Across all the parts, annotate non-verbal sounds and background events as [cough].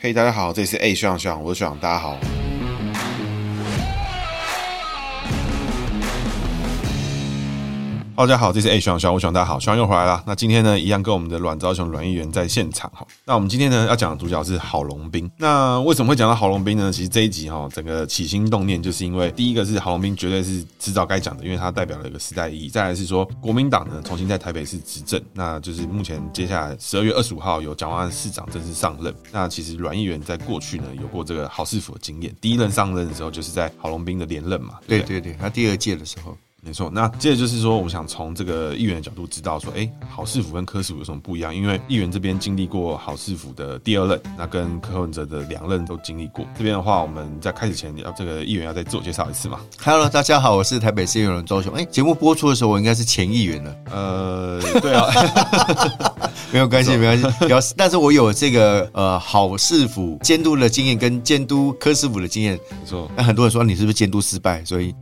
嘿，大家好，这里是 A 学长学长，我是学长，大家好。大家好，这是 A 选小吴选，大家好，小熊又回来了。那今天呢，一样跟我们的阮昭雄阮议员在现场哈。那我们今天呢要讲的主角是郝龙斌。那为什么会讲到郝龙斌呢？其实这一集哈，整个起心动念就是因为第一个是郝龙斌绝对是迟早该讲的，因为他代表了一个时代意义。再来是说国民党呢重新在台北市执政，那就是目前接下来十二月二十五号由蒋万安市长正式上任。那其实阮议员在过去呢有过这个郝市府的经验，第一任上任的时候就是在郝龙斌的连任嘛。对对对，他第二届的时候。没错，那接着就是说，我们想从这个议员的角度知道说，哎，好市府跟柯市府有什么不一样？因为议员这边经历过好市府的第二任，那跟柯文哲的两任都经历过。这边的话，我们在开始前要这个议员要再自我介绍一次嘛？Hello，大家好，我是台北市议员阮昭雄。哎，节目播出的时候，我应该是前议员了。呃，对啊，[laughs] 没有关系，没关系。表示，但是我有这个呃好市府监督的经验，跟监督柯师傅的经验。没错，那很多人说你是不是监督失败？所以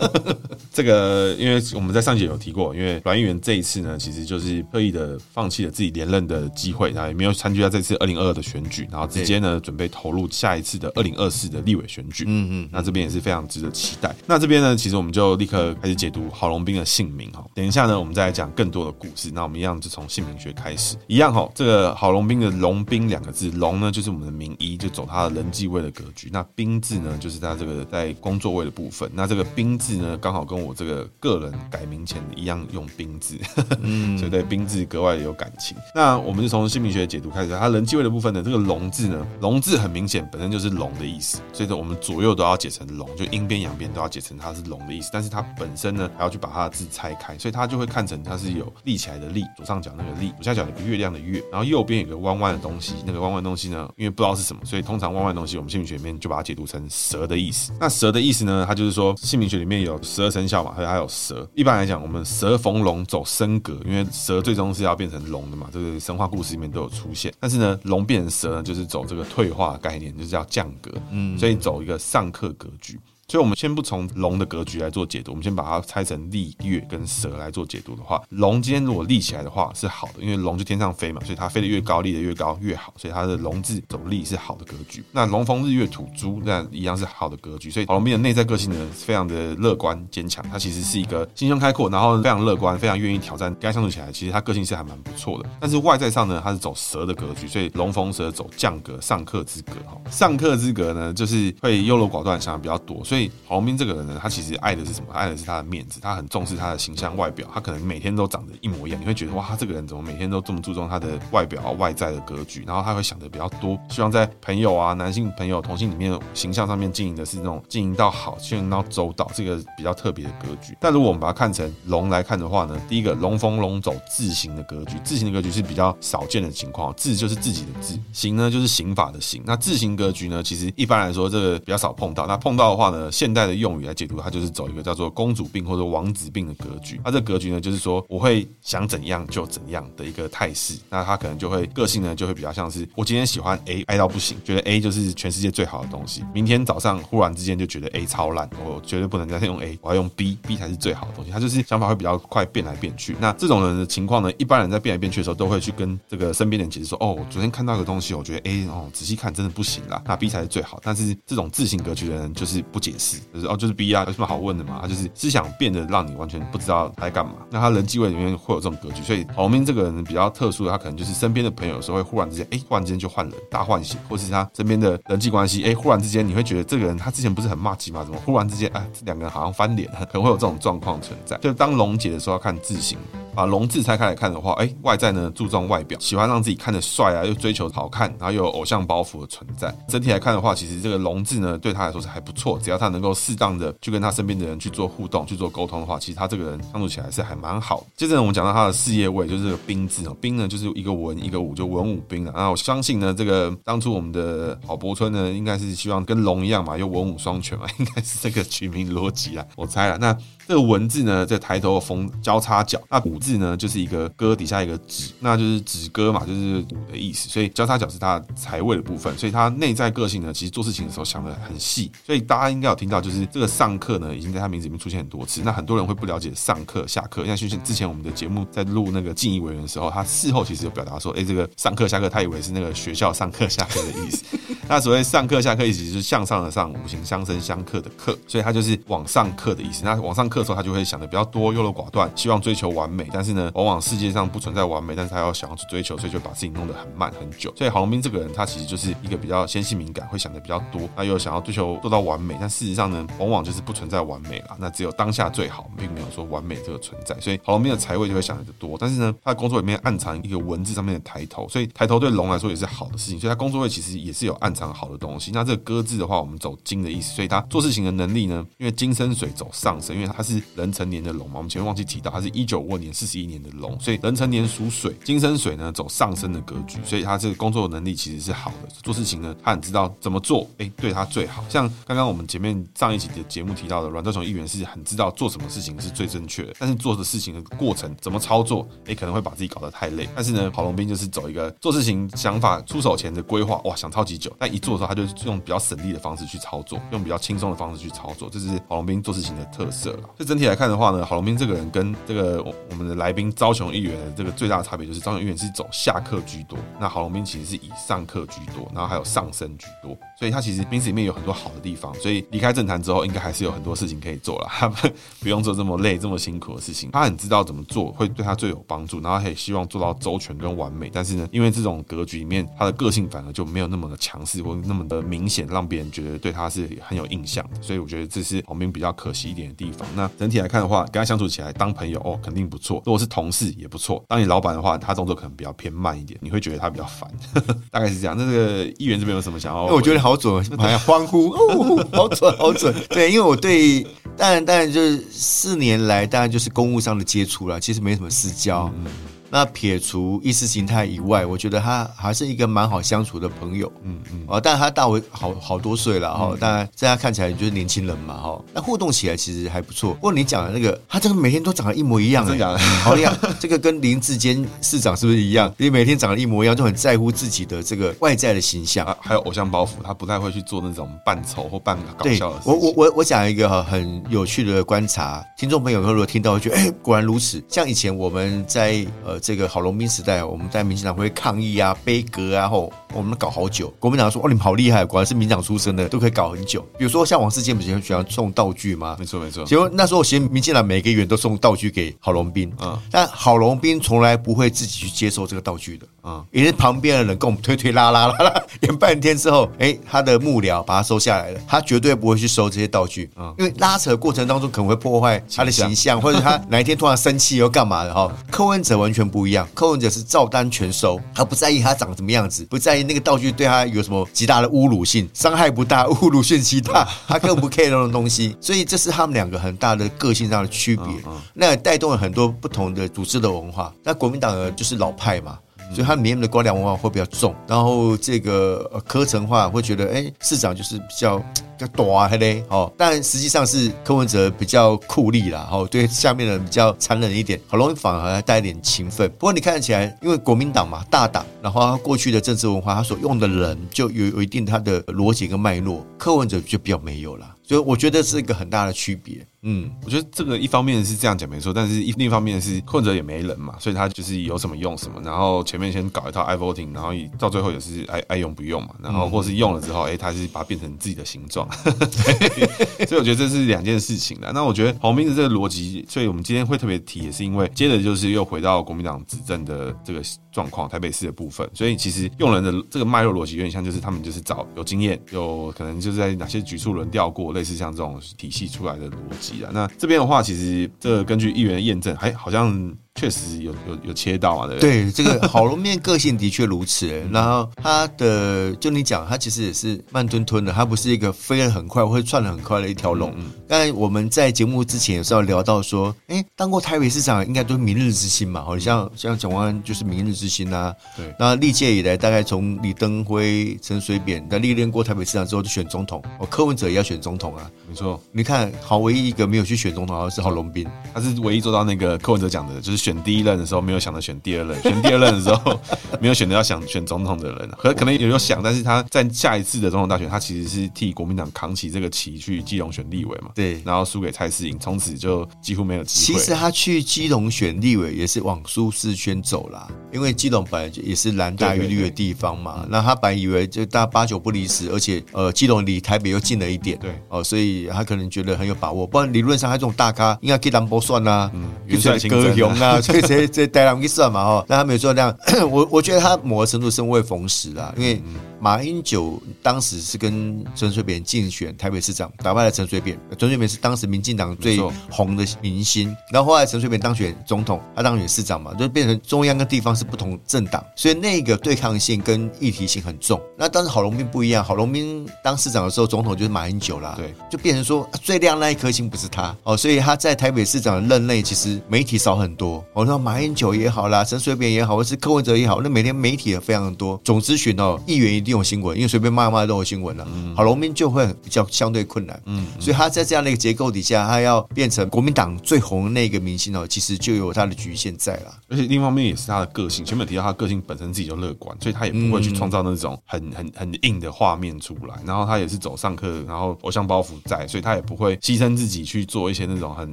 [laughs] 这个。呃，因为我们在上节有提过，因为阮议员这一次呢，其实就是刻意的放弃了自己连任的机会，然后也没有参加这次二零二二的选举，然后直接呢准备投入下一次的二零二四的立委选举。嗯嗯，那这边也是非常值得期待。那这边呢，其实我们就立刻开始解读郝龙斌的姓名哈。等一下呢，我们再来讲更多的故事。那我们一样就从姓名学开始，一样哈。这个郝龙斌的“龙斌”两个字，“龙”呢就是我们的名医，就走他的人际位的格局。那“斌”字呢，就是他这个在工作位的部分。那这个“斌”字呢，刚好跟我这个个人。改名前一样用兵字，嗯，[laughs] 所以对兵字格外有感情。那我们就从姓名学的解读开始，他人际位的部分呢，这个龙字呢，龙字很明显本身就是龙的意思，所以说我们左右都要解成龙，就阴边阳边都要解成它是龙的意思。但是它本身呢，还要去把它的字拆开，所以它就会看成它是有立起来的立，左上角那个立，左下角有个月亮的月，然后右边有个弯弯的东西，那个弯弯东西呢，因为不知道是什么，所以通常弯弯东西我们姓名学里面就把它解读成蛇的意思。那蛇的意思呢，它就是说姓名学里面有十二生肖嘛，还有还有蛇。一般来讲，我们蛇逢龙走升格，因为蛇最终是要变成龙的嘛，这个神话故事里面都有出现。但是呢，龙变成蛇呢，就是走这个退化概念，就是叫降格，嗯，所以走一个上克格局。所以，我们先不从龙的格局来做解读，我们先把它拆成立、月跟蛇来做解读的话，龙今天如果立起来的话是好的，因为龙就天上飞嘛，所以它飞得越高，立得越高越好，所以它的龙字走立是好的格局。那龙逢日月土猪，那一样是好的格局。所以，郝龙斌的内在个性呢，非常的乐观坚强，他其实是一个心胸开阔，然后非常乐观，非常愿意挑战，跟他相处起来，其实他个性是还蛮不错的。但是外在上呢，他是走蛇的格局，所以龙逢蛇走降格，上克之格哈。上克之格呢，就是会优柔寡断，想的比较多，所以所以黄斌这个人呢。他其实爱的是什么？爱的是他的面子，他很重视他的形象外表。他可能每天都长得一模一样，你会觉得哇，他这个人怎么每天都这么注重他的外表、外在的格局？然后他会想的比较多，希望在朋友啊、男性朋友、同性里面形象上面经营的是那种经营到好、经营到周到，这个比较特别的格局。但如果我们把它看成龙来看的话呢，第一个龙逢龙走字形的格局，字形的格局是比较少见的情况。字就是自己的字，形呢就是刑法的刑。那字形格局呢，其实一般来说这个比较少碰到。那碰到的话呢，现代的用语。来解读，它就是走一个叫做公主病或者王子病的格局。它这格局呢，就是说我会想怎样就怎样的一个态势。那他可能就会个性呢，就会比较像是我今天喜欢 A，爱到不行，觉得 A 就是全世界最好的东西。明天早上忽然之间就觉得 A 超烂，我绝对不能再用 A，我要用 B，B 才是最好的东西。他就是想法会比较快变来变去。那这种人的情况呢，一般人在变来变去的时候，都会去跟这个身边人解释说：哦，我昨天看到一个东西，我觉得 A 哦，仔细看真的不行啦，那 B 才是最好。但是这种自行格局的人就是不解释，就是哦，就是 B 啊，有什么好问的嘛？他就是思想变得让你完全不知道他在干嘛。那他人际位里面会有这种格局，所以郝龙斌这个人比较特殊的，他可能就是身边的朋友有时候会忽然之间，哎，忽然之间就换人，大换血，或是他身边的人际关系，哎，忽然之间你会觉得这个人他之前不是很麻吉吗？怎么忽然之间，哎，这两个人好像翻脸，可能会有这种状况存在。就当溶解的时候要看字形。把龙字拆开来看的话，哎，外在呢注重外表，喜欢让自己看得帅啊，又追求好看，然后又有偶像包袱的存在。整体来看的话，其实这个龙字呢对他来说是还不错，只要他能够适当的去跟他身边的人去做互动、去做沟通的话，其实他这个人相处起来是还蛮好。接着呢，我们讲到他的事业位，就是这个兵字哦，兵呢就是一个文一个武，就文武兵了。那我相信呢，这个当初我们的郝柏村呢，应该是希望跟龙一样嘛，又文武双全嘛，[laughs] 应该是这个取名逻辑啦，我猜了。那这个文字呢，在抬头的逢交叉角，那武字呢就是一个戈底下一个止，那就是止戈嘛，就是武的意思。所以交叉角是他财位的部分，所以他内在个性呢，其实做事情的时候想的很细。所以大家应该有听到，就是这个上课呢，已经在他名字里面出现很多次。那很多人会不了解上课下课，像之前之前我们的节目在录那个敬意委员的时候，他事后其实有表达说，哎，这个上课下课，他以为是那个学校上课下课的意思。[laughs] 那所谓上课下课，意思就是向上的上，五行相生相克的克，所以他就是往上课的意思。那往上课的时候，他就会想的比较多，优柔寡断，希望追求完美。但是呢，往往世界上不存在完美，但是他要想要去追求，所以就把事情弄得很慢很久。所以郝龙斌这个人，他其实就是一个比较纤细敏感，会想的比较多，那又想要追求做到完美。但事实上呢，往往就是不存在完美啦。那只有当下最好，并没有说完美这个存在。所以郝龙斌的财位就会想的多。但是呢，他的工作里面暗藏一个文字上面的抬头，所以抬头对龙来说也是好的事情。所以他工作位其实也是有暗藏好的东西。那这个戈字的话，我们走金的意思，所以他做事情的能力呢，因为金生水走上升，因为他是壬辰年的龙嘛。我们前面忘记提到，他是一九五二年四十一年的龙，所以壬辰年属水，金生水呢走上升的格局，所以他这个工作能力其实是好的。做事情呢，他很知道怎么做，哎、对他最好。像刚刚我们前面上一集的节目提到的，阮昭雄议员是很知道做什么事情是最正确的，但是做的事情的过程怎么操作，哎、可能会把自己搞得太累。但是呢，郝龙斌就是走一个做事情想法出手前的规划，哇，想超级久，但一做的时候，他就用比较省力的方式去操作，用比较轻松的方式去操作，这是郝龙斌做事情的特色了。这整体来看的话呢，郝龙斌这个人跟这个我们的来宾招雄议员的这个最大的差别就是，招雄议员是走下课居多，那郝龙斌其实是以上课居多，然后还有上升居多，所以他其实名字里面有很多好的地方，所以离开政坛之后，应该还是有很多事情可以做了，他 [laughs] 不用做这么累、这么辛苦的事情。他很知道怎么做会对他最有帮助，然后他也希望做到周全跟完美。但是呢，因为这种格局里面，他的个性反而就没有那么的强势或那么的明显，让别人觉得对他是很有印象的。所以我觉得这是郝龙斌比较可惜一点的地方。那整体来看的话，跟他相处起来当朋友哦，肯定不错。如果是同事也不错。当你老板的话，他动作可能比较偏慢一点，你会觉得他比较烦。[laughs] 大概是这样。那这个议员这边有什么想要？我觉得好准，好像欢呼哦，好准，好准。[laughs] 对，因为我对，当然，当然就是四年来，当然就是公务上的接触了，其实没什么私交。嗯那撇除意识形态以外，我觉得他还是一个蛮好相处的朋友。嗯嗯，哦，但他大我好好多岁了哈，当然在他看起来就是年轻人嘛哈。那互动起来其实还不错。不过你讲的那个，他真的每天都长得一模一样，真的好厉害。这个跟林志坚市长是不是一样？你每天长得一模一样，就很在乎自己的这个外在的形象，还有偶像包袱，他不太会去做那种扮丑或扮搞笑的事情。我我我我讲一个哈很有趣的观察，听众朋友如果听到会觉得，哎，果然如此。像以前我们在呃这个郝龙斌时代，我们在民进党会抗议啊、悲歌啊，后我们搞好久。国民党说：“哦，你们好厉害，果然是民党出身的，都可以搞很久。”比如说像王世坚不是很喜欢送道具吗？没错没错。结果那时候其实民进党每个议员都送道具给郝龙斌，嗯，但郝龙斌从来不会自己去接受这个道具的，嗯，也是旁边的人跟我们推推拉拉拉拉，[laughs] 演半天之后，哎，他的幕僚把他收下来了，他绝对不会去收这些道具，嗯，因为拉扯的过程当中可能会破坏他的形象，[laughs] 或者他哪一天突然生气又干嘛的哈。柯文哲完全不一样，柯文哲。是照单全收，他不在意他长什么样子，不在意那个道具对他有什么极大的侮辱性，伤害不大，侮辱性极大，[laughs] 他更不 care 那种东西。所以这是他们两个很大的个性上的区别，那也带动了很多不同的组织的文化。那国民党呢，就是老派嘛。所以他里面的官僚文化会比较重，然后这个科层化会觉得，哎，市长就是比较比较短嘞，哦，但实际上是柯文哲比较酷吏啦，哦，对下面的人比较残忍一点，很容易反而带一点情分。不过你看起来，因为国民党嘛，大党，然后他过去的政治文化，他所用的人就有有一定他的逻辑跟脉络，柯文哲就比较没有了。所以我觉得是一个很大的区别。嗯，我觉得这个一方面是这样讲没错，但是一另一方面是困者也没人嘛，所以他就是有什么用什么，然后前面先搞一套 i-voting，然后到最后也是爱爱用不用嘛，然后或是用了之后，哎，他是把它变成自己的形状，[laughs] 所以我觉得这是两件事情的。那我觉得郝龙斌的这个逻辑，所以我们今天会特别提，也是因为接着就是又回到国民党执政的这个状况，台北市的部分，所以其实用人的这个脉络逻辑有点像，就是他们就是找有经验，有可能就是在哪些局处轮调过。类似像这种体系出来的逻辑那这边的话，其实这根据议员验证，还好像。确实有有有切到嘛，对不对？对，这个郝龙面个性的确如此。[laughs] 然后他的，就你讲，他其实也是慢吞吞的，他不是一个飞得很快会窜得很快的一条龙。但我们在节目之前也是要聊到说，哎，当过台北市长应该都是明日之星嘛，好像像蒋万安就是明日之星啊。对，那历届以来，大概从李登辉、陈水扁在历练过台北市长之后，就选总统。哦，柯文哲也要选总统啊，没错。你看，好，唯一一个没有去选总统的是郝龙斌，他是唯一做到那个柯文哲讲的，就是选第一任的时候没有想着选第二任，[laughs] 选第二任的时候没有选择要想选总统的人，可可能也有想，但是他在下一次的总统大选，他其实是替国民党扛起这个旗去基隆选立委嘛，对，然后输给蔡适颖，从此就几乎没有机会。其实他去基隆选立委也是往舒适圈走啦，因为基隆本来就也是蓝大于绿的地方嘛，那他本来以为就大八九不离十，而且呃基隆离台北又近了一点，对，哦，所以他可能觉得很有把握，不然理论上他这种大咖应该可以当波算呐，嗯，元帅哥雄啊，所以这这带他们去算嘛，哦，但他们有做那样，[coughs] 我我觉得他某个程度是为逢时啦，因为。马英九当时是跟陈水扁竞选台北市长，打败了陈水扁。陈水扁是当时民进党最红的明星，然后后来陈水扁当选总统，他当选市长嘛，就变成中央跟地方是不同政党，所以那个对抗性跟议题性很重。那当时郝龙斌不一样，郝龙斌当市长的时候，总统就是马英九啦，对，就变成说最亮那一颗星不是他哦，所以他在台北市长的任内其实媒体少很多。我说马英九也好啦，陈水扁也好，或是柯文哲也好，那每天媒体也非常的多。总之选哦，议员一定有新闻，因为随便骂骂都有新闻了。好，农民就会比较相对困难。嗯，所以他在这样的一个结构底下，他要变成国民党最红的那个明星哦，其实就有他的局限在了。而且另一方面也是他的个性，前面提到他个性本身自己就乐观，所以他也不会去创造那种很很很硬的画面出来。然后他也是走上课，然后偶像包袱在，所以他也不会牺牲自己去做一些那种很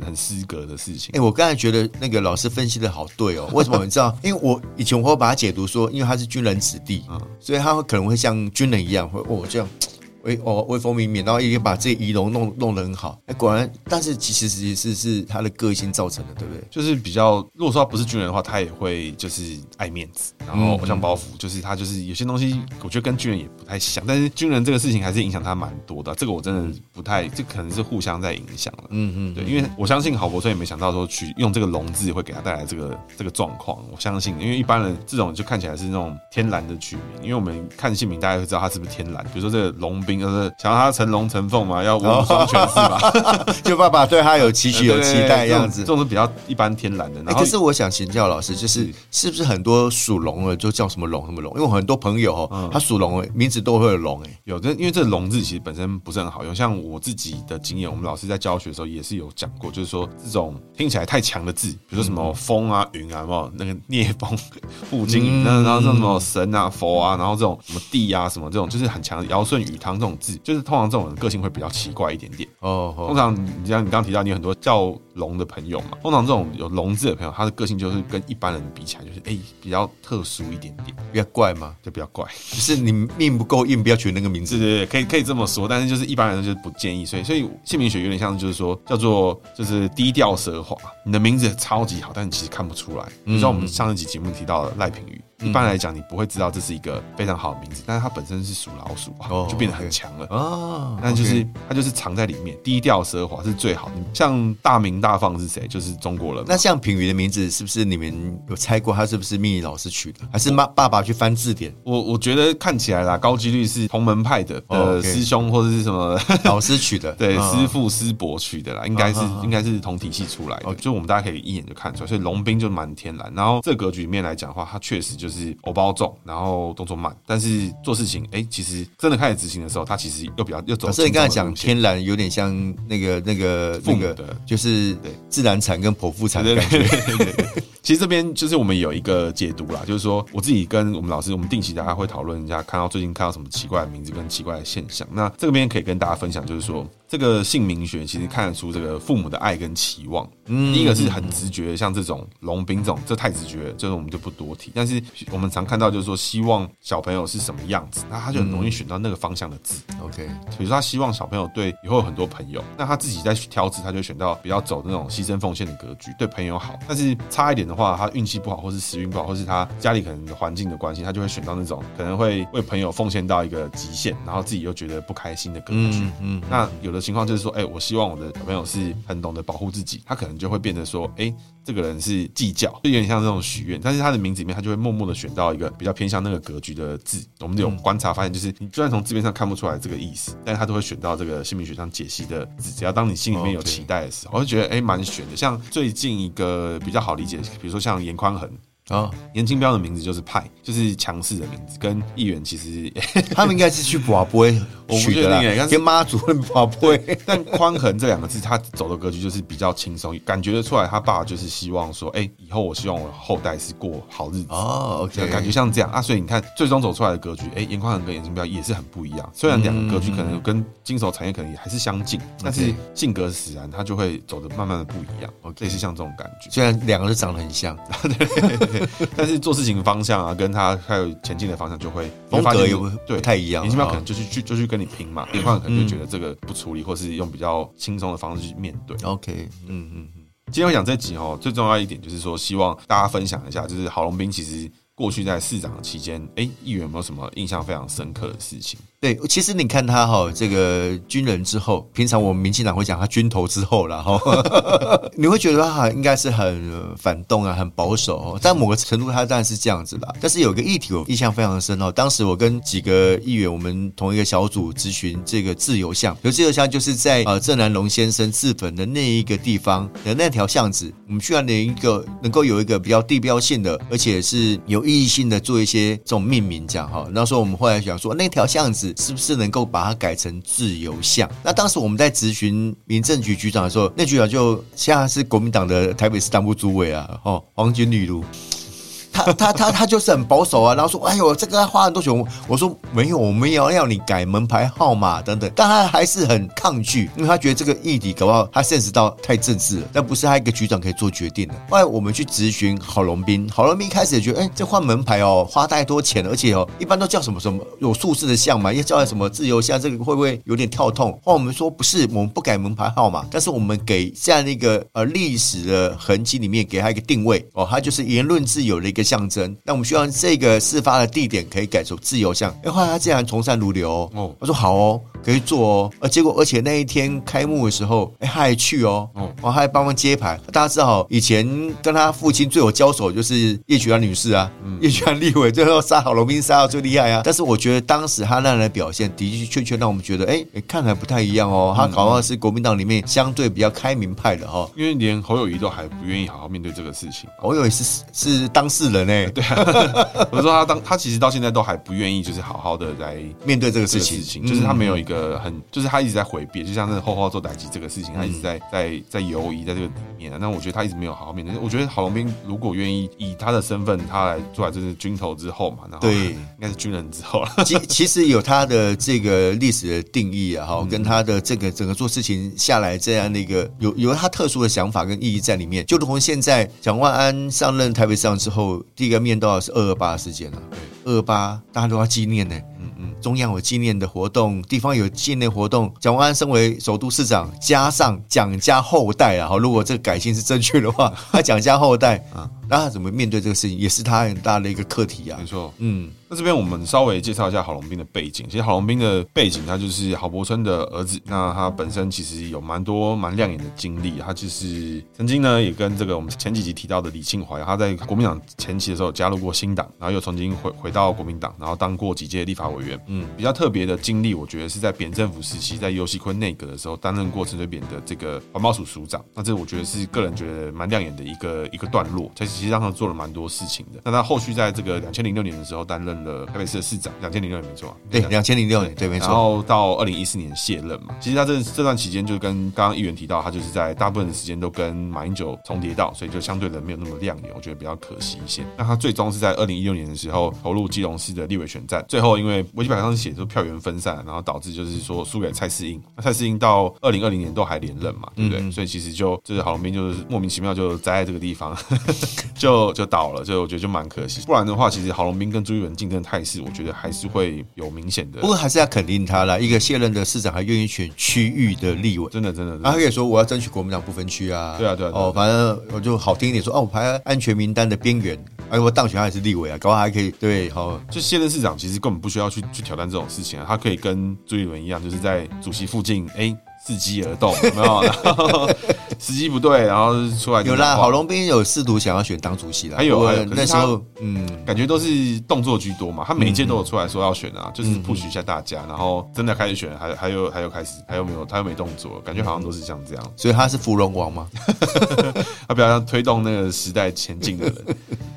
很失格的事情。哎，我刚才觉得那个老师分析的好对哦。为什么你知道？因为我以前我会把他解读说，因为他是军人子弟，嗯，所以他会可能会像军。人一样会哦，这样。威哦，威风凛凛，然后也把这仪容弄弄得很好。哎，果然，但是其实其实是是他的个性造成的，对不对？就是比较，如果说他不是军人的话，他也会就是爱面子，然后偶像包袱，就是他就是有些东西，我觉得跟军人也不太像。但是军人这个事情还是影响他蛮多的，这个我真的不太，这可能是互相在影响了。嗯嗯，对，因为我相信郝柏村也没想到说去用这个龙字会给他带来这个这个状况。我相信，因为一般人这种就看起来是那种天然的取名，因为我们看姓名大家会知道他是不是天然。比如说这个龙斌，就是想要他。成龙成凤嘛，要武双全是吧？[laughs] 就爸爸对他有期许、有期待样子，这种是比较一般天然的。哎，可是我想请教老师，就是是不是很多属龙的就叫什么龙什么龙？因为我很多朋友哦，他属龙，名字都会有龙。哎，有的，因为这龙字其实本身不是很好用。像我自己的经验，我们老师在教学的时候也是有讲过，就是说这种听起来太强的字，比如说什么风啊、云啊，有没有那个聂风、傅金云，然后什么神啊、佛啊，然后这种什么地啊、什么这种，就是很强的尧舜禹汤这种字，就是通常。这种人个性会比较奇怪一点点哦。通常你像你刚刚提到，你很多叫龙的朋友嘛，通常这种有龙字的朋友，他的个性就是跟一般人比起来，就是哎比较特殊一点点，比较怪吗，就比较怪。就是你命不够硬，不要取那个名字。对对对，可以可以这么说，但是就是一般人就是不建议。所以所以姓名学有点像，就是说叫做就是低调奢华。你的名字超级好，但你其实看不出来。你知道我们上一集节目提到的赖品妤。一般来讲，你不会知道这是一个非常好的名字，但是它本身是属老鼠啊，就变得很强了啊。那就是它就是藏在里面，低调奢华是最好的。像大鸣大放是谁？就是中国人。那像品妤的名字，是不是你们有猜过他是不是命理老师取的，还是妈爸爸去翻字典？我我觉得看起来啦，高几率是同门派的呃师兄或者是什么老师取的，对，师父师伯取的啦，应该是应该是同体系出来的，就我们大家可以一眼就看出来。所以龙斌就蛮天然，然后这格局里面来讲的话，他确实就是。就是偶包重，然后动作慢，但是做事情，哎、其实真的开始执行的时候，他其实又比较又走。所以你刚才讲天然，有点像那个那个那个的，就是对自然产跟剖腹产的感觉。对对对对对对 [laughs] 其实这边就是我们有一个解读啦，就是说我自己跟我们老师，我们定期大家会讨论一下，看到最近看到什么奇怪的名字跟奇怪的现象。那这个边可以跟大家分享，就是说这个姓名学其实看得出这个父母的爱跟期望。嗯，第一个是很直觉，像这种龙兵这种，这太直觉了，这个我们就不多提。但是我们常看到就是说，希望小朋友是什么样子，那他就很容易选到那个方向的字。OK，比如说他希望小朋友对以后有很多朋友，那他自己在挑字，他就选到比较走那种牺牲奉献的格局，对朋友好。但是差一点的。话他运气不好，或是时运不好，或是他家里可能环境的关系，他就会选到那种可能会为朋友奉献到一个极限，然后自己又觉得不开心的格局。嗯，嗯，那有的情况就是说，哎、欸，我希望我的小朋友是很懂得保护自己，他可能就会变得说，哎、欸，这个人是计较，就有点像这种许愿，但是他的名字里面他就会默默的选到一个比较偏向那个格局的字。我们有观察发现，就是你就算从字面上看不出来这个意思，但是他都会选到这个姓名学上解析的字。只要当你心里面有期待的时候，我就觉得哎，蛮悬的。像最近一个比较好理解，比如说像严宽恒。啊，严清标的名字就是派，就是强势的名字，跟议员其实他们应该是去 [laughs] 寡不会取的，跟妈祖问博不会。但宽恒这两个字，他走的格局就是比较轻松，感觉得出来，他爸就是希望说，哎，以后我希望我后代是过好日子哦，OK，感觉像这样啊。所以你看，最终走出来的格局，哎，严宽恒跟严清标也是很不一样。虽然两个格局可能跟金手产业可能也还是相近，但是性格使然，他就会走的慢慢的不一样。类似像这种感觉，虽然两个人长得很像，对。[laughs] 但是做事情的方向啊，跟他还有前进的方向就会风格也不太一样。颜清标可能就去去就去跟你拼嘛，颜宽恒可能就觉得这个不处理，或是用比较轻松的方式去面对。OK，嗯嗯嗯。今天我讲这集哦，最重要一点就是说，希望大家分享一下，就是郝龙斌其实过去在市长期间，哎，议员有没有什么印象非常深刻的事情？对，其实你看他哈，这个军人之后，平常我们民进党会讲他军头之后了哈 [laughs] 你会觉得他应该是很反动啊，很保守哦。但某个程度他当然是这样子啦。但是有个议题我印象非常深哦，当时我跟几个议员，我们同一个小组咨询这个自由巷，有自由巷就是在呃郑南榕先生自焚的那一个地方的那条巷子，我们需要连一个能够有一个比较地标性的，而且是有意义性的做一些这种命名这样哈。那时候我们后来想说，那条巷子。是不是能够把它改成自由巷？那当时我们在咨询民政局局长的时候，那局长就现在是国民党的台北市党部主委啊，哦，黄金女奴。他他他他就是很保守啊，然后说，哎呦，这个花很多钱。我说没有，我们要要你改门牌号码等等，但他还是很抗拒，因为他觉得这个议题搞不好他认识到太正式了，但不是他一个局长可以做决定的。后来我们去咨询郝龙斌，郝龙斌一开始也觉得，哎，这换门牌哦，花太多钱了，而且哦，一般都叫什么什么有数字的巷嘛，要叫什么自由巷，这个会不会有点跳痛？后来我们说不是，我们不改门牌号码，但是我们给这样的一个呃历史的痕迹里面给他一个定位哦，他就是言论自由的一个象征，那我们希望这个事发的地点可以改成自由巷。哎，后来他竟然从善如流哦，他说好哦，可以做哦。呃，结果而且那一天开幕的时候，哎，他还去哦，哦，他还帮忙接牌。大家知道，以前跟他父亲最有交手就是叶菊兰女士啊，嗯、叶菊兰立委最后杀郝龙斌杀到最厉害啊。但是我觉得当时他那样的表现的的确确让我们觉得，哎，看来不太一样哦。他搞到是国民党里面相对比较开明派的哈、哦，因为连侯友谊都还不愿意好好面对这个事情。侯友谊是是当事人哎，对啊。[laughs] 我说他当他其实到现在都还不愿意，就是好好的来面对这个事情，事情就是他没有一个很，就是他一直在回避，就像那后后做打击这个事情，他一直在在在犹疑在这个里面。那我觉得他一直没有好好面对。我觉得郝龙斌如果愿意以他的身份，他来做来就是军头之后嘛，然后对，应该是军人之后了。其其实有他的这个历史的定义啊，哈，跟他的这个整个做事情下来这样的一个有有他特殊的想法跟意义在里面。就如同现在蒋万安上任台北市长之后，第一个面到的是二二八事件了，二八大家都要纪念呢。嗯嗯，中央有纪念的活动，地方有纪念活动。蒋万安身为首都市长，加上蒋家后代啊，如果这个改姓是正确的话，[laughs] 他蒋家后代啊，那他怎么面对这个事情，也是他很大的一个课题啊。没错，嗯。那这边我们稍微介绍一下郝龙斌的背景。其实郝龙斌的背景，他就是郝柏村的儿子。那他本身其实有蛮多蛮亮眼的经历。他就是曾经呢，也跟这个我们前几集提到的李庆怀，他在国民党前期的时候加入过新党，然后又曾经回回到国民党，然后当过几届立法委员。嗯，比较特别的经历，我觉得是在扁政府时期，在尤锡坤内阁的时候担任过陈水扁的这个环保署署长。那这我觉得是个人觉得蛮亮眼的一个一个段落。他其实让他做了蛮多事情的。那他后续在这个两千零六年的时候担任了台北市的市长，两千零六年没错，对，两千零六年对没错。然后到二零一四年卸任嘛，其实他这这段期间就跟刚刚议员提到，他就是在大部分的时间都跟马英九重叠到，所以就相对的没有那么亮眼，我觉得比较可惜一些。那他最终是在二零一六年的时候投入基隆市的立委选战，最后因为维基百科上写说票源分散，然后导致就是说输给蔡世英。那蔡世英到二零二零年都还连任嘛，对不对？嗯、所以其实就就是郝龙斌就是莫名其妙就栽在这个地方，[laughs] 就就倒了，所以我觉得就蛮可惜。不然的话，其实郝龙斌跟朱一伦竞争态势，我觉得还是会有明显的。不过还是要肯定他啦，一个卸任的市长还愿意选区域的立委，真的真的。他可以说我要争取国民党不分区啊，对啊对啊。哦，反正我就好听一点说，哦，我排安全名单的边缘，哎，我当选还是立委啊，搞不好还可以。对，好，就卸任市长其实根本不需要去去挑战这种事情啊，他可以跟朱一伦一样，就是在主席附近，哎。伺机而动，有没有？[laughs] 然后时机不对，然后出来有啦。郝龙斌有试图想要选党主席的，还有那时候嗯，感觉都是动作居多嘛。他每一届都有出来说要选啊，就是 push 一下大家，然后真的开始选，还还有还有开始还有没有？他又没动作，感觉好像都是像这样。所以他是芙蓉王吗？[laughs] 他比较推动那个时代前进的人。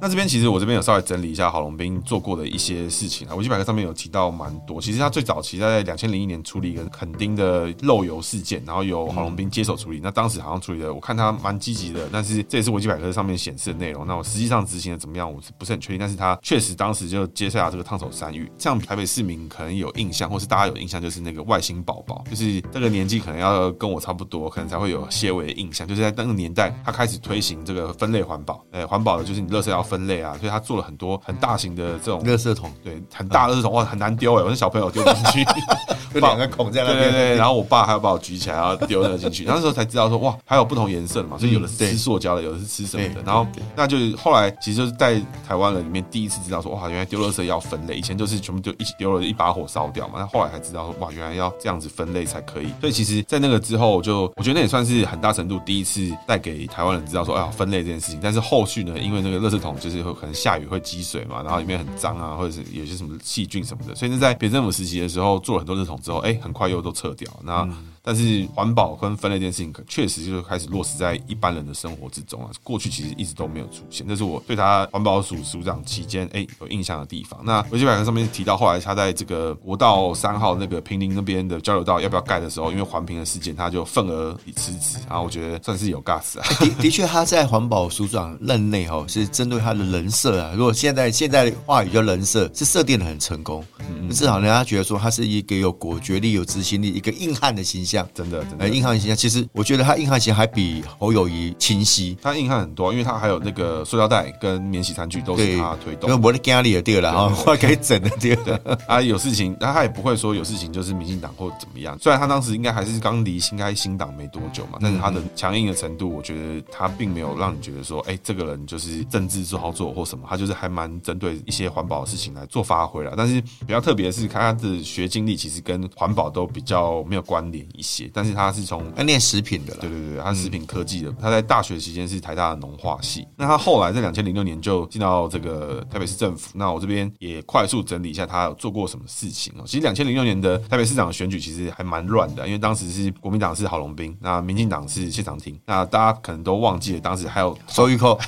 那这边其实我这边有稍微整理一下郝龙斌做过的一些事情啊，维基百科上面有提到蛮多。其实他最早期在两千零一年处理一个垦丁的漏油事件，然后由郝龙斌接手处理。那当时好像处理的，我看他蛮积极的，但是这也是维基百科上面显示的内容。那我实际上执行的怎么样，我是不是很确定。但是他确实当时就接下了这个烫手山芋。像台北市民可能有印象，或是大家有印象，就是那个外星宝宝，就是这个年纪可能要跟我差不多，可能才会有些微的印象。就是在那个年代，他开始推行这个分类环保，哎，环保的就是你垃圾要分类啊，所以他做了很多很大型的这种垃圾桶，对，很大的垃圾桶哇，很难丢哎，我是小朋友丢进去，[laughs] 有两个孔在那边，对对对，然后我爸还要把我举起来，然后丢那个进去，[laughs] 那时候才知道说哇，还有不同颜色的嘛，所以有的是吃塑胶的，有的是吃什么的，然后那就是后来其实就是在台湾人里面第一次知道说哇，原来丢垃圾要分类，以前就是全部就一起丢了，一把火烧掉嘛，那后来才知道说哇，原来要这样子分类才可以，所以其实，在那个之后，就我觉得那也算是很大程度第一次带给台湾人知道说哎呀分类这件事情，但是后续呢，因为那个垃圾桶就是会可能下雨会积水嘛，然后里面很脏啊，或者是有些什么细菌什么的，所以那在别政府实习的时候做了很多垃圾桶之后，哎，很快又都撤掉，那。但是环保跟分类这件事情，可确实就是开始落实在一般人的生活之中啊。过去其实一直都没有出现，这是我对他环保署署长期间哎有印象的地方。那维基百科上面提到，后来他在这个国道三号那个平林那边的交流道要不要盖的时候，因为环评的事件，他就愤而辞职。然后我觉得算是有 gas 啊。的的确，他在环保署长任内哈是针对他的人设啊。如果现在现在话语叫人设，是设定的很成功。嗯，至少人家觉得说他是一个有果决力、有执行力、一个硬汉的形象。真的，真的，硬汉形象，其实我觉得他硬汉形象还比侯友谊清晰。他硬汉很多，因为他还有那个塑料袋跟免洗餐具都是他推动。因为我的家里也对了啊，我可以整的对了。啊，有事情，那他也不会说有事情就是民进党或怎么样。虽然他当时应该还是刚离新开新党没多久嘛，但是他的强硬的程度，我觉得他并没有让你觉得说，哎，这个人就是政治做操作或什么，他就是还蛮针对一些环保的事情来做发挥了。但是比较特别的是，看他的学经历其实跟环保都比较没有关联一些，但是他是从他念食品的，对对对，他是食品科技的。他在大学期间是台大的农化系。那他后来在两千零六年就进到这个台北市政府。那我这边也快速整理一下他有做过什么事情哦。其实两千零六年的台北市长选举其实还蛮乱的，因为当时是国民党是郝龙斌，那民进党是谢长廷。那大家可能都忘记了，当时还有周玉蔻，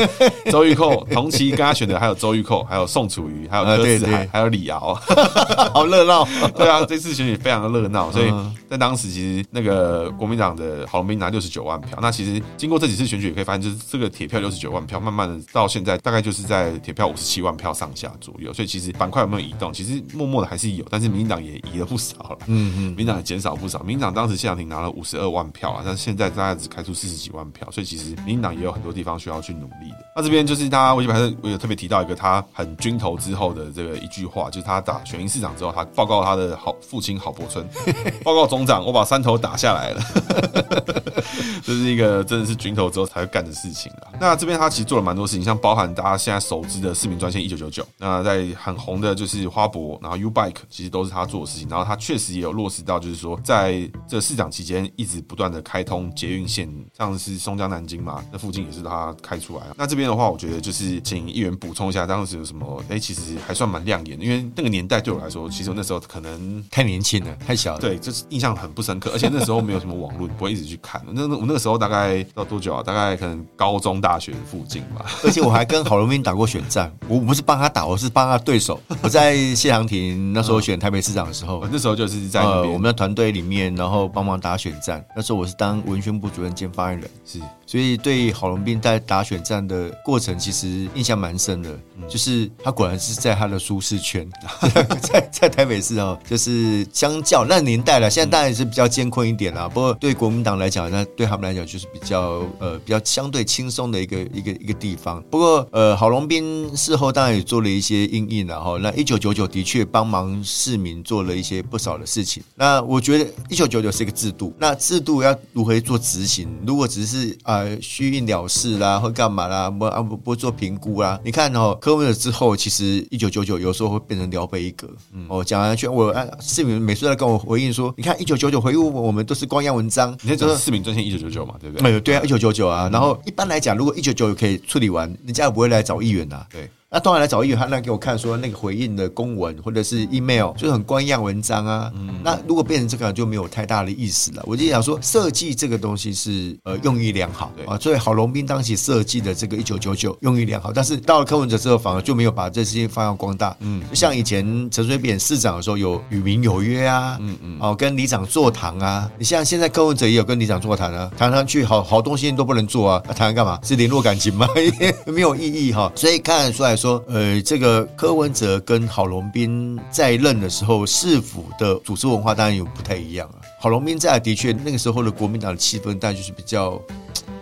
[laughs] 周玉蔻同期跟他选的还有周玉蔻，还有宋楚瑜，还有柯志海，还有李敖，[laughs] 好热闹。[laughs] 对啊，这次选举非常的热闹，所以在当时其实那个。国民党的郝龙斌拿六十九万票，那其实经过这几次选举，也可以发现，就是这个铁票六十九万票，慢慢的到现在大概就是在铁票五十七万票上下左右。所以其实板块有没有移动，其实默默的还是有，但是民进党也移了不少了。嗯嗯，民进党也减少不少。民进党当时谢长廷拿了五十二万票啊，但是现在大概只开出四十几万票，所以其实民进党也有很多地方需要去努力的。那这边就是他，我基本上我有特别提到一个他很军头之后的这个一句话，就是他打选赢市长之后，他报告他的好父亲郝柏村，[laughs] 报告总长，我把山头打下来了。这是一个真的是军头之后才会干的事情了。那这边他其实做了蛮多事情，像包含大家现在熟知的市民专线一九九九，那在很红的就是花博，然后 U Bike，其实都是他做的事情。然后他确实也有落实到，就是说在这市长期间一直不断的开通捷运线，像是松江南京嘛，那附近也是他开出来。那这边的话，我觉得就是请议员补充一下，当时有什么？哎，其实还算蛮亮眼的，因为那个年代对我来说，其实我那时候可能太年轻了，太小了，对，就是印象很不深刻，而且那时候没有什么网络。不会一直去看，那我那个时候大概到多久啊？大概可能高中、大学附近吧。[laughs] 而且我还跟郝龙斌打过选战，我不是帮他打，我是帮他对手。我在谢长廷那时候选台北市长的时候，那时候就是在我们的团队里面，然后帮忙打选战。那时候我是当文宣部主任兼发言人，是，所以对郝龙斌在打选战的过程，其实印象蛮深的。就是他果然是在他的舒适圈，[laughs] 在在台北市哦，就是相较那年代了，现在当然是比较艰困一点啦。不过对国民党来讲，那对他们来讲就是比较呃比较相对轻松的一个一个一个地方。不过呃，郝龙斌事后当然也做了一些应应然后那一九九九的确帮忙市民做了一些不少的事情。那我觉得一九九九是一个制度，那制度要如何做执行？如果只是呃虚应了事啦，或干嘛啦，不啊不不做评估啦，你看哦，科文了之后，其实一九九九有时候会变成聊备一格。嗯哦，讲完去我市民每次在跟我回应说，你看一九九九。九回复我们都是光样文章。你在讲市民专线一九九九嘛，对不对？没有，对啊，一九九九啊。然后一般来讲，如果一九九九可以处理完，人家也不会来找议员呐。对。那当然来找议员，他来给我看说那个回应的公文或者是 email，就是很官样文章啊。嗯，那如果变成这个就没有太大的意思了。我就想说，设计这个东西是呃用意良好，对啊。所以郝龙斌当时设计的这个一九九九用意良好，但是到了柯文哲之后，反而就没有把这些发扬光大。嗯，像以前陈水扁市长的时候有与民有约啊，嗯嗯，哦跟里长座谈啊。你像现在柯文哲也有跟里长座谈啊，谈上去好好东西都不能做啊，谈干嘛？是联络感情吗？[laughs] 没有意义哈。所以看得出来。说，呃，这个柯文哲跟郝龙斌在任的时候，市府的组织文化当然有不太一样啊。郝龙斌在的确那个时候的国民党的气氛，当然就是比较。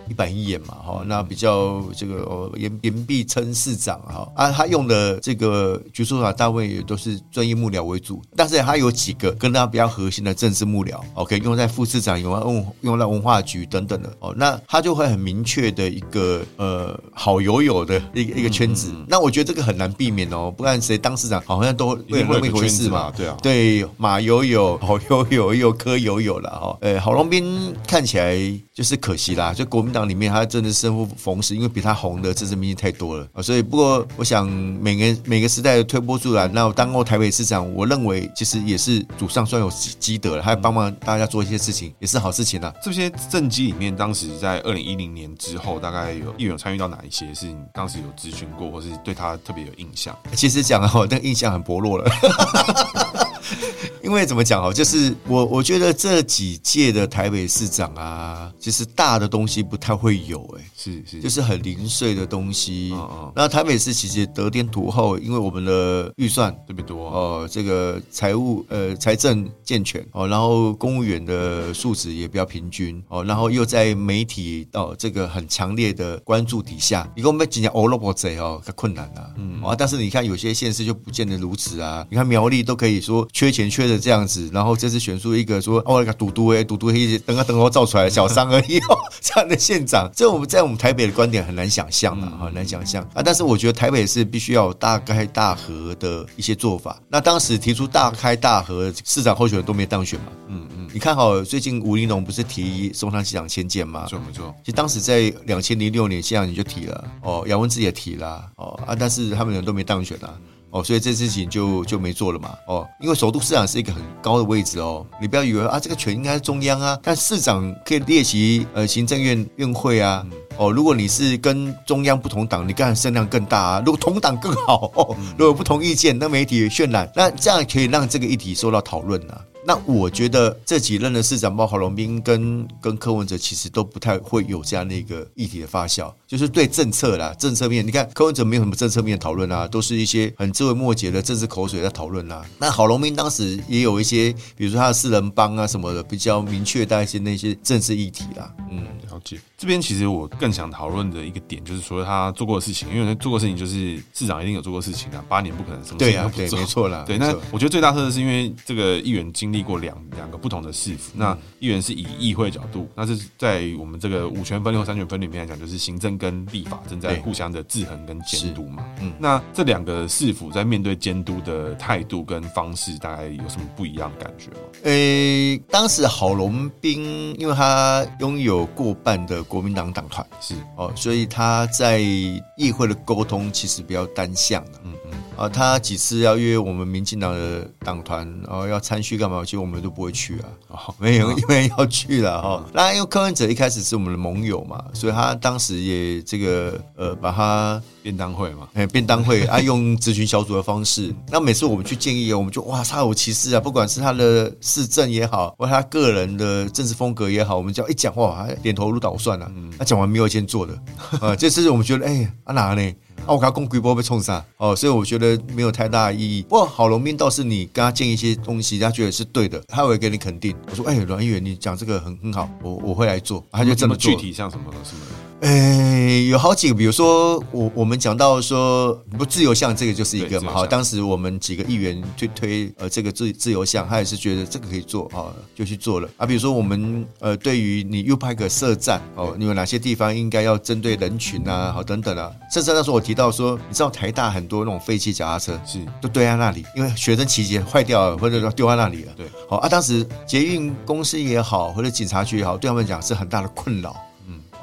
一板一眼嘛，哈，那比较这个严严必称市长哈啊，他用的这个局处长单位也都是专业幕僚为主，但是他有几个跟他比较核心的政治幕僚，OK，用在副市长，用用用在文化局等等的哦，那他就会很明确的一个呃好友友的一个一个圈子，那我觉得这个很难避免哦，不管谁当市长，好像都会有那么一回事嘛，对啊，对马友友、[laughs] 好友友又柯友友了哈，呃，郝龙斌看起来就是可惜啦，就国民党里面他真的是生不逢时，因为比他红的政治明星太多了啊。所以不过我想每个每个时代的推波助澜，那我当过台北市长，我认为其实也是祖上算有积德了，还帮忙大家做一些事情，也是好事情啊。这些政绩里面，当时在二零一零年之后，大概有议员参与到哪一些？是你当时有咨询过，或是对他特别有印象？其实讲啊，我那个印象很薄弱了。[laughs] 因为怎么讲哦，就是我我觉得这几届的台北市长啊，其实大的东西不太会有哎，是是，就是很零碎的东西。哦哦。那台北市其实得天独厚，因为我们的预算特别多哦，这个财务呃财政健全哦，然后公务员的素质也比较平均哦，然后又在媒体哦这个很强烈的关注底下，你跟我们讲讲欧罗巴贼哦，太困难了。嗯啊，但是你看有些县市就不见得如此啊，你看苗栗都可以说缺钱缺的。这样子，然后这次选出一个说哦，那个嘟嘟哎，嘟嘟黑等啊等啊造出来小三而已哦，这样的县长，这我们在我们台北的观点很难想象的，很难想象啊。[laughs] 但是我觉得台北是必须要有大开大合的一些做法。那当时提出大开大合，市长候选人都没当选嘛？嗯嗯。你看好最近吴怡农不是提松山机场迁建吗？没错没错。其实当时在两千零六年，县长你就提了哦，杨文志也提了哦啊，但是他们人都没当选啊。哦，所以这事情就就没做了嘛。哦，因为首都市长是一个很高的位置哦，你不要以为啊，这个权应该是中央啊，但市长可以列席呃行政院院会啊。哦，如果你是跟中央不同党，你当然声量更大啊。如果同党更好哦，如果不同意见，那媒体渲染，那这样可以让这个议题受到讨论啊。那我觉得这几任的市长，包括郝龙斌跟跟柯文哲，其实都不太会有这样的一个议题的发酵，就是对政策啦、政策面，你看柯文哲没有什么政策面讨论啊，都是一些很枝微末节的政治口水在讨论啦。那郝龙斌当时也有一些，比如说他的四人帮啊什么的，比较明确带一些那些政治议题啦。嗯，了解。这边其实我更想讨论的一个点，就是说他做过的事情，因为他做过的事情就是市长一定有做过事情啊，八年不可能什么事情都不做。对啊，对，没错啦。对，那我觉得最大特色是因为这个议员经历。过两两个不同的市府，那议员是以议会角度，那是在我们这个五权分立或三权分立里面来讲，就是行政跟立法正在互相的制衡跟监督嘛。嗯，那这两个市府在面对监督的态度跟方式，大概有什么不一样的感觉吗？诶、欸，当时郝龙斌，因为他拥有过半的国民党党团，是哦，所以他在议会的沟通其实比较单向的。嗯嗯。啊，他几次要约我们民进党的党团，然后要参叙干嘛？其实我们都不会去啊，哦、没有，[laughs] 因为要去了哈。那因为柯文哲一开始是我们的盟友嘛，所以他当时也这个呃，把他便当会嘛，哎，便当会啊，用咨询小组的方式。那每次我们去建议，我们就哇，煞有其事啊，不管是他的市政也好，或他个人的政治风格也好，我们只要一讲话，他点头如捣蒜啊。他讲完没有先做的，[laughs] 啊，这次我们觉得，哎，啊哪呢？啊，我给他供规波被冲杀哦，所以我觉得没有太大的意义。不过郝龙斌倒是你跟他建议一些东西，他觉得是对的，他会给你肯定。我说，哎，阮议员，你讲这个很很好，我我会来做。他就这么做。具体像什么什么？呃，有好几个，比如说我我们讲到说不自由巷这个就是一个嘛，好，当时我们几个议员推推呃这个自自由巷，他也是觉得这个可以做啊，就去做了。啊。比如说我们呃对于你 U-Bike 设站哦，你有哪些地方应该要针对人群啊，好等等啊，甚至那时候我提到说，你知道台大很多那种废弃脚踏车是。都堆在那里，因为学生骑骑坏掉了，或者说丢在那里了，对，好啊，当时捷运公司也好，或者警察局也好，对他们讲是很大的困扰。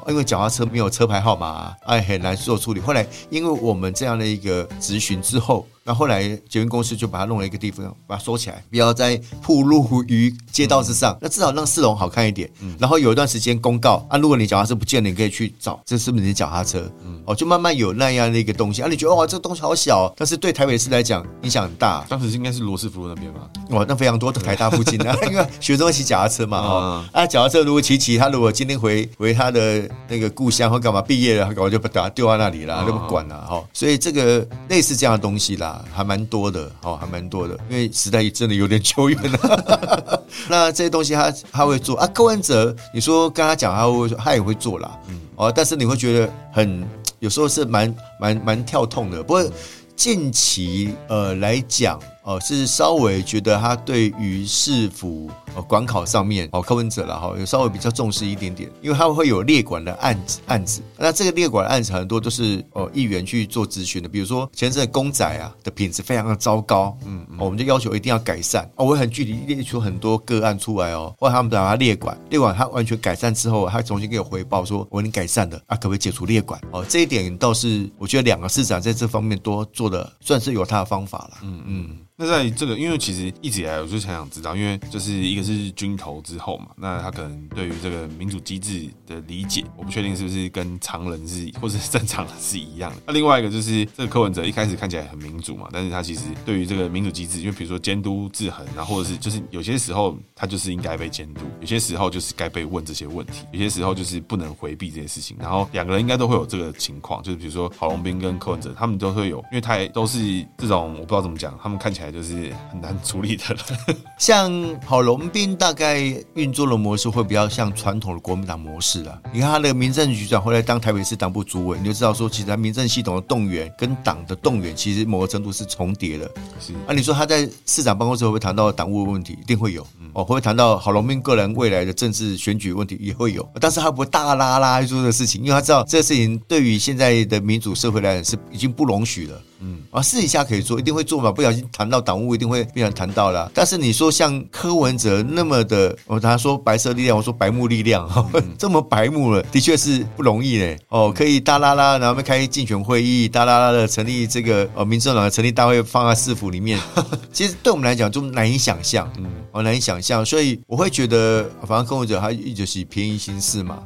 因为脚踏车没有车牌号码，哎，很难做处理。后来，因为我们这样的一个咨询之后。那后来捷运公司就把它弄了一个地方，把它收起来，不要再铺路于街道之上。嗯、那至少让四龙好看一点。嗯、然后有一段时间公告啊，如果你脚踏车不见了，你可以去找这是不是你的脚踏车？嗯、哦，就慢慢有那样的一个东西啊。你觉得哇，这个东西好小，但是对台北市来讲影响很大。当时应该是罗斯福路那边吧？哇，那非常多的台大附近啊，[laughs] 因为学生会骑脚踏车嘛。哦，啊，脚踏车如果骑骑，他如果今天回回他的那个故乡或干嘛毕业了，他搞就把它丢在那里了，就不管了哈。所以这个类似这样的东西啦。还蛮多的哦，还蛮多的，因为时代真的有点久远了。[laughs] 那这些东西他他会做啊，柯文哲，你说跟他讲，他会他也会做啦，嗯哦，但是你会觉得很有时候是蛮蛮蛮跳痛的。不过近期呃来讲。哦，是稍微觉得他对于市府呃管考上面哦，柯文哲了哈，有稍微比较重视一点点，因为他会有列管的案子案子。那这个列管的案子很多都是哦议员去做咨询的，比如说前阵公仔啊的品质非常的糟糕，嗯，我们就要求一定要改善。哦，我很具体列出很多个案出来哦，后来他们把它列管，列管他完全改善之后，他重新给我回报说我已经改善了啊，可不可以解除列管？哦，这一点倒是我觉得两个市长在这方面都做的算是有他的方法了，嗯嗯。那在这个，因为其实一直以来我就想想知道，因为就是一个是军头之后嘛，那他可能对于这个民主机制的理解，我不确定是不是跟常人是或是正常人是一样的。那另外一个就是这个柯文哲一开始看起来很民主嘛，但是他其实对于这个民主机制，因为比如说监督制衡，然后或者是就是有些时候他就是应该被监督，有些时候就是该被问这些问题，有些时候就是不能回避这些事情。然后两个人应该都会有这个情况，就是比如说郝龙斌跟柯文哲，他们都会有，因为他也都是这种我不知道怎么讲，他们看起来就是很。难处理的了，[laughs] 像郝龙斌大概运作的模式会比较像传统的国民党模式了。你看他那个民政局长后来当台北市党部主委，你就知道说，其实他民政系统的动员跟党的动员，其实某个程度是重叠的。是啊，你说他在市长办公室会不会谈到党务的问题？一定会有。哦，会不会谈到郝龙斌个人未来的政治选举问题？也会有。但是他不会大拉拉做的事情，因为他知道这个事情对于现在的民主社会来讲是已经不容许了。嗯，啊，试一下可以做，一定会做嘛。不小心谈到党务，一定会被人谈到了。但是你说像柯文哲那么的，我他说白色力量，我说白目力量，嗯、[laughs] 这么白目了，的确是不容易嘞。哦，可以哒啦啦，然后开竞选会议，哒啦啦的成立这个呃民政党的成立大会，放在市府里面。[laughs] 其实对我们来讲，就难以想象，嗯，哦，难以想象。所以我会觉得，反正柯文哲他一直是便宜行事嘛。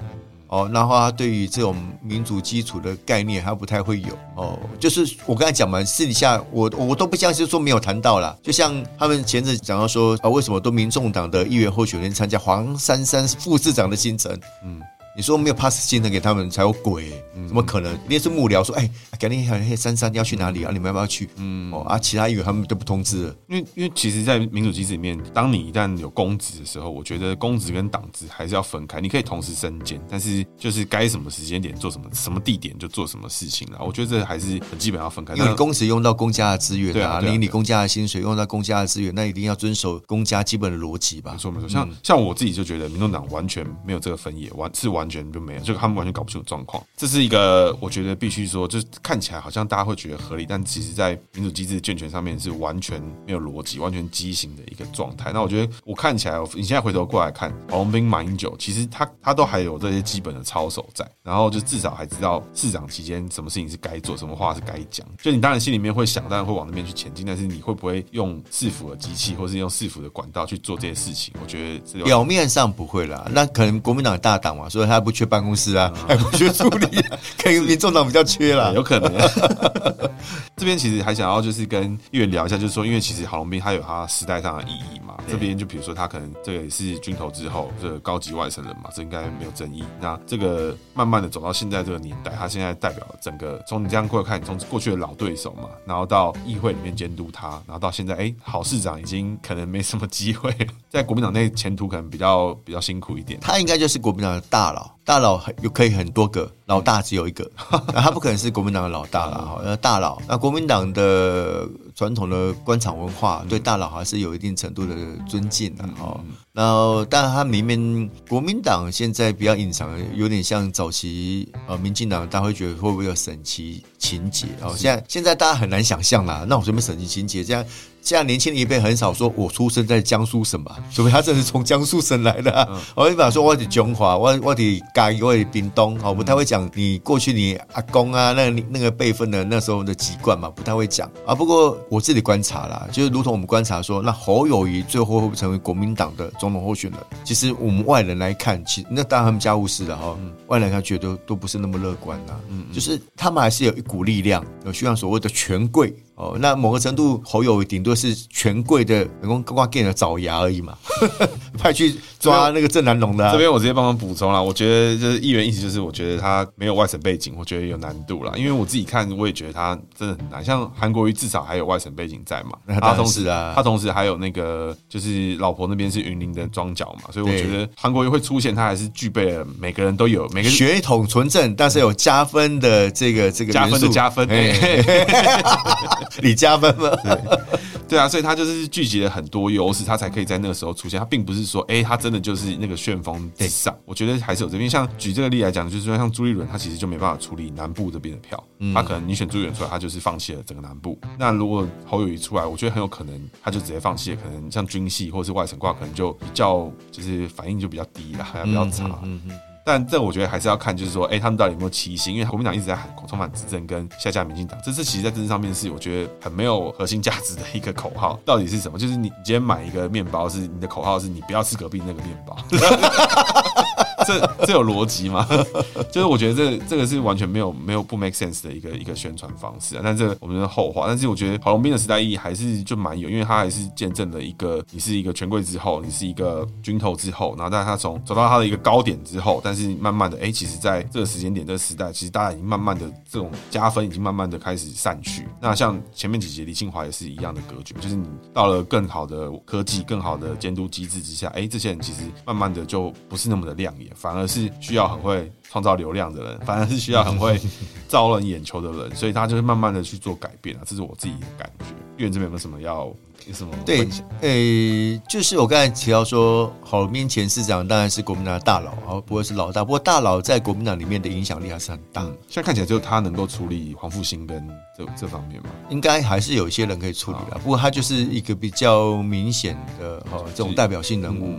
哦，然后他对于这种民主基础的概念，他不太会有哦。就是我刚才讲嘛，私底下我我都不相信说没有谈到啦。就像他们前阵讲到说啊，为什么都民众党的议员候选人参加黄珊珊副市长的行程？嗯。你说没有 pass 进的给他们才有鬼，怎么可能？你也是幕僚说，哎，赶紧喊，嘿，珊珊要去哪里啊？你们要不要去？嗯，哦啊，其他议员他们都不通知了，因为因为其实，在民主机制里面，当你一旦有公职的时候，我觉得公职跟党职还是要分开。你可以同时身兼，但是就是该什么时间点做什么，什么地点就做什么事情了。我觉得这还是很基本要分开。因为你公职用到公家的资源啊，领你公家的薪水，用到公家的资源，那一定要遵守公家基本的逻辑吧？没错没错，像像我自己就觉得，民众党完全没有这个分野，完是完全就没有这个。他们完全搞不清楚状况，这是一个我觉得必须说，就是看起来好像大家会觉得合理，但其实，在民主机制健全上面是完全没有逻辑、完全畸形的一个状态。那我觉得，我看起来，你现在回头过来看，黄斌、马英九，其实他他都还有这些基本的操守在，然后就至少还知道市长期间什么事情是该做，什么话是该讲。就你当然心里面会想，当然会往那边去前进，但是你会不会用市府的机器，或是用市府的管道去做这些事情？我觉得表面上不会啦，那可能国民党大党嘛，所以他不缺办公室啊。还不缺助理，[laughs] 可能民众党比较缺啦，[laughs] 有可能。[laughs] 这边其实还想要就是跟议员聊一下，就是说，因为其实郝龙斌他有他时代上的意义嘛。这边就比如说他可能这个也是军头之后这个高级外省人嘛，这应该没有争议。那这个慢慢的走到现在这个年代，他现在代表整个从你这样过来看，从过去的老对手嘛，然后到议会里面监督他，然后到现在，哎，郝市长已经可能没什么机会，在国民党内前途可能比较比较辛苦一点。他应该就是国民党的大佬。now. 大佬有可以很多个，老大只有一个，[laughs] 那他不可能是国民党的老大了哈。那大佬，那国民党的传统的官场文化对大佬还是有一定程度的尊敬的哈。然后，但他明明国民党现在比较隐藏，有点像早期呃民进党，大家会觉得会不会有省籍情节哦？现在现在大家很难想象啦，那我什么省籍情节这样？现在年轻的一辈很少说，我出生在江苏省吧？除非他真是从江苏省来的、我一般说我的中华，我我的嘉义，我的屏东，我不太会讲你过去你阿公啊，那个、那个辈分的那时候的籍贯嘛，不太会讲啊。不过我自己观察啦，就是如同我们观察说，那侯友谊最后会不会成为国民党的总统候选人？其实我们外人来看，其实那当然他们家务事的哈，嗯、外人来看觉得都，不是那么乐观呐。嗯，嗯就是他们还是有一股力量，有需要所谓的权贵。哦，那某个程度，侯友顶多是权贵的人工挂给的爪牙而已嘛，[laughs] 派去抓那个郑南龙的、啊。这边我直接帮忙补充了，我觉得就是议员意思就是，我觉得他没有外省背景，我觉得有难度了。因为我自己看，我也觉得他真的很难。像韩国瑜至少还有外省背景在嘛，[laughs] 他同时啊，他同时还有那个就是老婆那边是云林的庄脚嘛，所以我觉得韩国瑜会出现，他还是具备了每个人都有每个血统纯正，但是有加分的这个这个加分的加分。[laughs] 你加分吗？[laughs] 对，对啊，所以他就是聚集了很多优势，他才可以在那个时候出现。他并不是说，哎、欸，他真的就是那个旋风之上。我觉得还是有这边，像举这个例来讲，就是说像朱立伦，他其实就没办法处理南部这边的票。嗯、他可能你选朱立伦出来，他就是放弃了整个南部。那如果侯友宜出来，我觉得很有可能他就直接放弃了。可能像军系或者是外省挂，可能就比较就是反应就比较低了，还比较差。嗯嗯。但这我觉得还是要看，就是说，哎，他们到底有没有齐心？因为国民党一直在喊重返执政跟下架民进党，这次其实在政治上面是我觉得很没有核心价值的一个口号。到底是什么？就是你今天买一个面包，是你的口号是你不要吃隔壁那个面包。[laughs] 这这有逻辑吗？[laughs] 就是我觉得这这个是完全没有没有不 make sense 的一个一个宣传方式啊。但这我们的后话。但是我觉得郝龙斌的时代意义还是就蛮有，因为他还是见证了一个你是一个权贵之后，你是一个军头之后，然后但他从走到他的一个高点之后，但是慢慢的，哎，其实在这个时间点这个时代，其实大家已经慢慢的这种加分已经慢慢的开始散去。那像前面几集李庆华也是一样的格局，就是你到了更好的科技、更好的监督机制之下，哎，这些人其实慢慢的就不是那么的亮眼。反而是需要很会创造流量的人，[laughs] 反而是需要很会招人眼球的人，所以他就是慢慢的去做改变啊，这是我自己的感觉。议员这边有没有什么要有什么？对，诶、欸，就是我刚才提到说，郝龙斌前市长当然是国民党的大佬啊，不会是老大，不过大佬在国民党里面的影响力还是很大。现在看起来就他能够处理黄复兴跟这这方面嘛，应该还是有一些人可以处理的。不过他就是一个比较明显的哈这种代表性人物。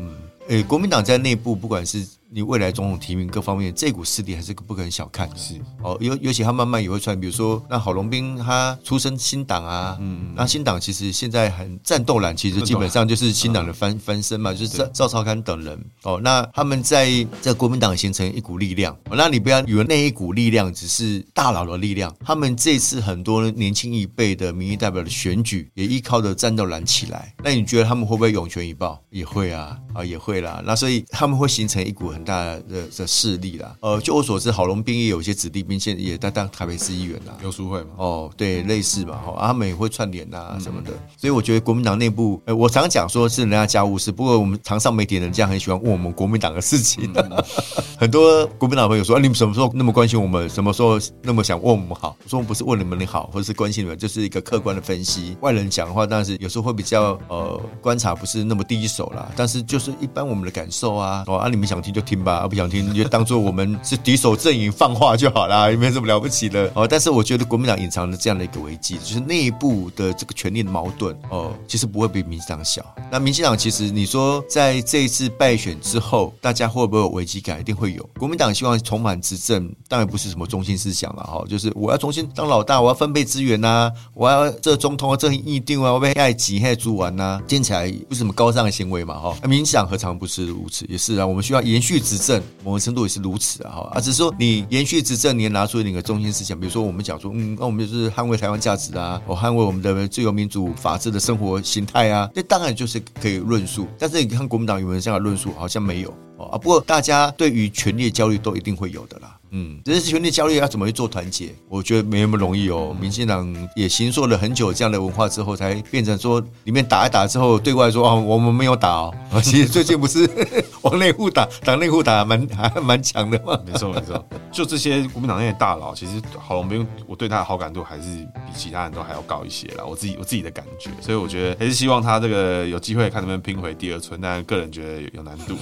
诶、欸，国民党在内部不管是。你未来总统提名各方面，这股势力还是不可能小看的。是哦，尤尤其他慢慢也会出来，比如说那郝龙斌他出身新党啊，嗯，那新党其实现在很战斗蓝，其实基本上就是新党的翻翻身嘛，就是赵赵少康等人哦，那他们在在国民党形成一股力量。哦那你不要以为那一股力量只是大佬的力量，他们这次很多年轻一辈的民意代表的选举也依靠着战斗蓝起来。那你觉得他们会不会涌泉以报？也会啊，啊也会啦。那所以他们会形成一股很大的的势力啦，呃，就我所知，郝龙斌也有一些子弟兵，现在也在当台北市议员啦。游淑慧嘛，哦，对，类似嘛，哈，他们也会串联呐什么的。所以我觉得国民党内部，呃，我常讲说是人家家务事，不过我们常上媒体人这样很喜欢问我们国民党的事情，[laughs] 很多国民党朋友说，啊，你们什么时候那么关心我们？什么时候那么想问我们好？我说我们不是问你们你好，或者是关心你们，就是一个客观的分析。外人讲的话，但是有时候会比较呃观察不是那么第一手啦，但是就是一般我们的感受啊，哦，啊，你们想听就听吧。不想听，就当做我们是敌手阵营放话就好了，也 [laughs] 没什么了不起的哦。但是我觉得国民党隐藏了这样的一个危机，就是内部的这个权力的矛盾哦，其实不会比民进党小。那民进党其实你说在这一次败选之后，大家会不会有危机感？一定会有。国民党希望重返执政，当然不是什么中心思想了哈，就是我要重新当老大，我要分配资源呐，我要这总统啊，这议定啊，我被爱挤爱猪完呐，听起来不是什么高尚的行为嘛哈。那民进党何尝不是如此？也是啊，我们需要延续执政。某个程度也是如此啊，哈啊，只是说你延续执政，你也拿出你的中心思想，比如说我们讲说，嗯，那我们就是捍卫台湾价值啊，我捍卫我们的自由民主法治的生活形态啊，这当然就是可以论述。但是你看国民党有没有这样的论述？好像没有啊。不过大家对于权力焦虑都一定会有的啦。嗯，只是权力焦虑要怎么去做团结？我觉得没那么容易哦。民进党也形塑了很久这样的文化之后，才变成说里面打一打之后，对外说啊，我们没有打哦。[laughs] 其实最近不是 [laughs] 往内户打，党内户打蛮还蛮强的嘛。没错没错，就这些国民党那些大佬，其实郝龙斌，我对他的好感度还是比其他人都还要高一些啦。我自己我自己的感觉，所以我觉得还是希望他这个有机会看能不能拼回第二春，但个人觉得有难度，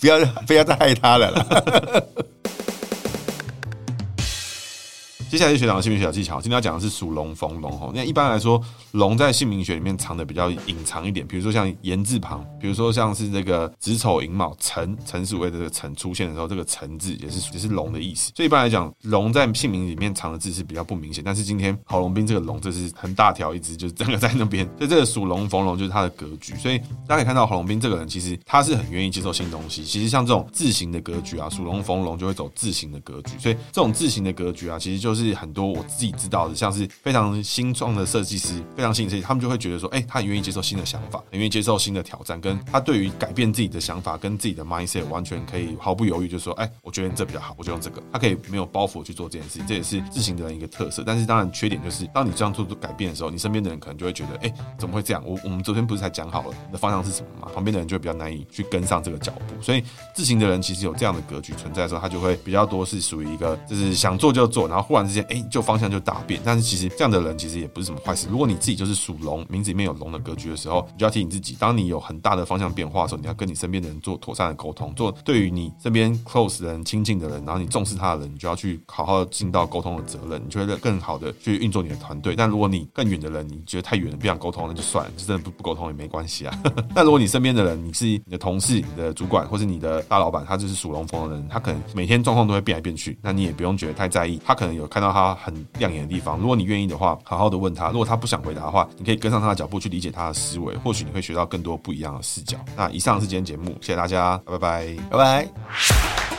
不要不要再害他了。接下来是学长的姓名学小技巧。今天要讲的是属龙逢龙哈。那一般来说，龙在姓名学里面藏的比较隐藏一点，比如说像言字旁，比如说像是这个子丑寅卯辰，辰是为这个辰出现的时候，这个辰字也是也是龙的意思。所以一般来讲，龙在姓名里面藏的字是比较不明显。但是今天郝龙斌这个龙，这是很大条一只，就是整个在那边。[laughs] 所以这个属龙逢龙就是他的格局。所以大家可以看到郝龙斌这个人，其实他是很愿意接受新东西。其实像这种字形的格局啊，属龙逢龙就会走字形的格局。所以这种字形的格局啊，其实就是是很多我自己知道的，像是非常新创的设计师，非常新的设计，他们就会觉得说，哎，他很愿意接受新的想法，很愿意接受新的挑战，跟他对于改变自己的想法跟自己的 mindset 完全可以毫不犹豫，就说，哎，我觉得这比较好，我就用这个。他可以没有包袱去做这件事情，这也是自行的人一个特色。但是当然缺点就是，当你这样做出改变的时候，你身边的人可能就会觉得，哎，怎么会这样？我我们昨天不是才讲好了你的方向是什么吗？旁边的人就会比较难以去跟上这个脚步。所以自行的人其实有这样的格局存在的时候，他就会比较多是属于一个就是想做就做，然后忽然 [laughs] 之间，哎，就方向就大变。但是其实这样的人其实也不是什么坏事。如果你自己就是属龙，名字里面有龙的格局的时候，你就要提醒自己，当你有很大的方向变化的时候，你要跟你身边的人做妥善的沟通，做对于你身边 close 人、亲近的人，然后你重视他的人，你就要去好好尽到沟通的责任，你就会更好的去运作你的团队。但如果你更远的人，你觉得太远了，不想沟通，那就算了，就真的不不沟通也没关系啊。[laughs] 但如果你身边的人，你是你的同事、你的主管或是你的大老板，他就是属龙风的人，他可能每天状况都会变来变去，那你也不用觉得太在意。他可能有看到他很亮眼的地方，如果你愿意的话，好好的问他。如果他不想回答的话，你可以跟上他的脚步去理解他的思维，或许你会学到更多不一样的视角。那以上是今天节目，谢谢大家，拜拜，拜拜。